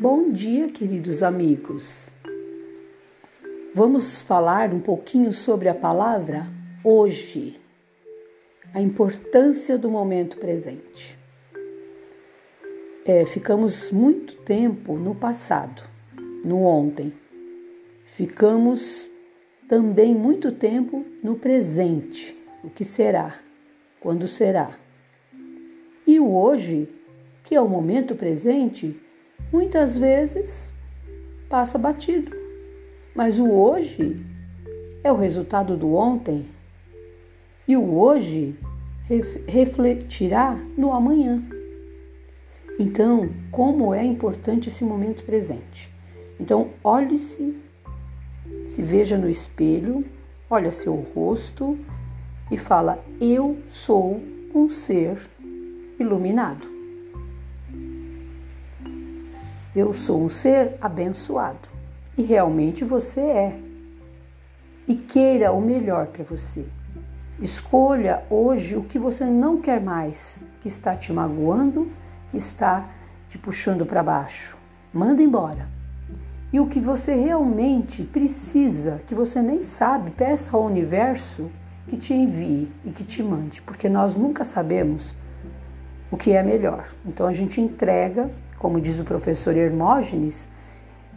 Bom dia, queridos amigos. Vamos falar um pouquinho sobre a palavra hoje, a importância do momento presente. É, ficamos muito tempo no passado, no ontem. Ficamos também muito tempo no presente, o que será, quando será. E o hoje, que é o momento presente, muitas vezes passa batido. Mas o hoje é o resultado do ontem e o hoje refletirá no amanhã. Então, como é importante esse momento presente? Então, olhe-se, se veja no espelho, olha seu rosto e fala: Eu sou um ser iluminado. Eu sou um ser abençoado. E realmente você é. E queira o melhor para você. Escolha hoje o que você não quer mais, que está te magoando, que está te puxando para baixo. Manda embora. E o que você realmente precisa, que você nem sabe, peça ao universo que te envie e que te mande, porque nós nunca sabemos o que é melhor. Então a gente entrega como diz o professor Hermógenes,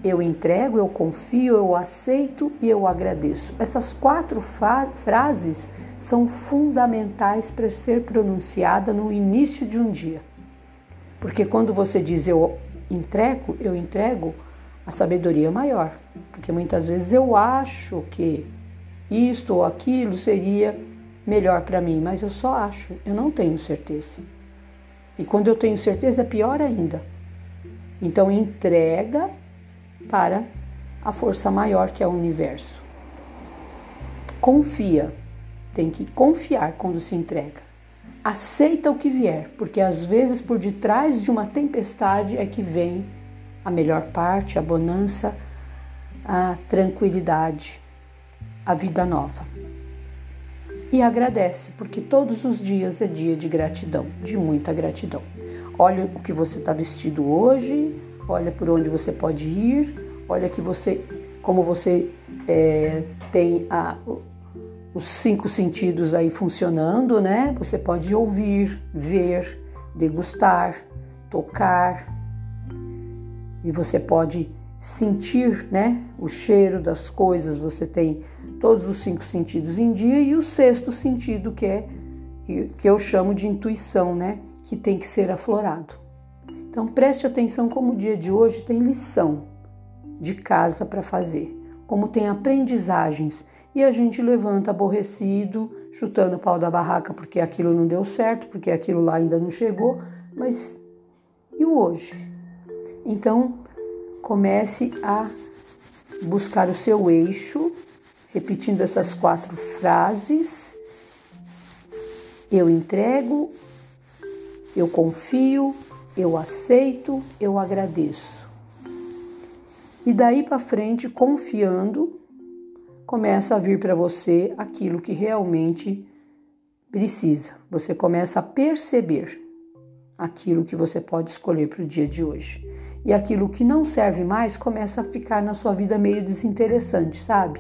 eu entrego, eu confio, eu aceito e eu agradeço. Essas quatro frases são fundamentais para ser pronunciada no início de um dia. Porque quando você diz eu entrego, eu entrego a sabedoria maior. Porque muitas vezes eu acho que isto ou aquilo seria melhor para mim, mas eu só acho, eu não tenho certeza. E quando eu tenho certeza é pior ainda. Então entrega para a força maior que é o universo. Confia, tem que confiar quando se entrega. Aceita o que vier, porque às vezes por detrás de uma tempestade é que vem a melhor parte, a bonança, a tranquilidade, a vida nova. E agradece, porque todos os dias é dia de gratidão, de muita gratidão. Olha o que você está vestido hoje, olha por onde você pode ir, olha que você, como você é, tem a, os cinco sentidos aí funcionando, né? Você pode ouvir, ver, degustar, tocar, e você pode sentir, né? O cheiro das coisas. Você tem todos os cinco sentidos em dia e o sexto sentido que é que, eu chamo de intuição, né? Que tem que ser aflorado. Então preste atenção como o dia de hoje tem lição de casa para fazer, como tem aprendizagens e a gente levanta aborrecido, chutando o pau da barraca porque aquilo não deu certo, porque aquilo lá ainda não chegou, mas e o hoje? Então comece a buscar o seu eixo, repetindo essas quatro frases. Eu entrego, eu confio, eu aceito, eu agradeço. E daí para frente, confiando, começa a vir para você aquilo que realmente precisa. Você começa a perceber aquilo que você pode escolher para o dia de hoje. E aquilo que não serve mais começa a ficar na sua vida meio desinteressante, sabe?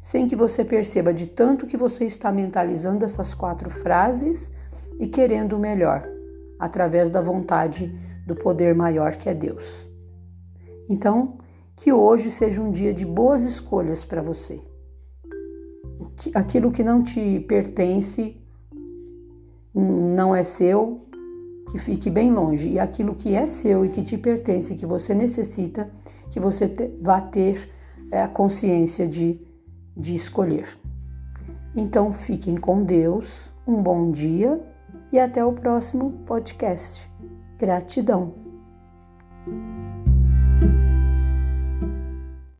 Sem que você perceba de tanto que você está mentalizando essas quatro frases e querendo o melhor através da vontade do poder maior que é Deus. Então, que hoje seja um dia de boas escolhas para você. Aquilo que não te pertence não é seu, que fique bem longe. E aquilo que é seu e que te pertence, que você necessita, que você vá ter é, a consciência de, de escolher. Então, fiquem com Deus, um bom dia e até o próximo podcast. Gratidão!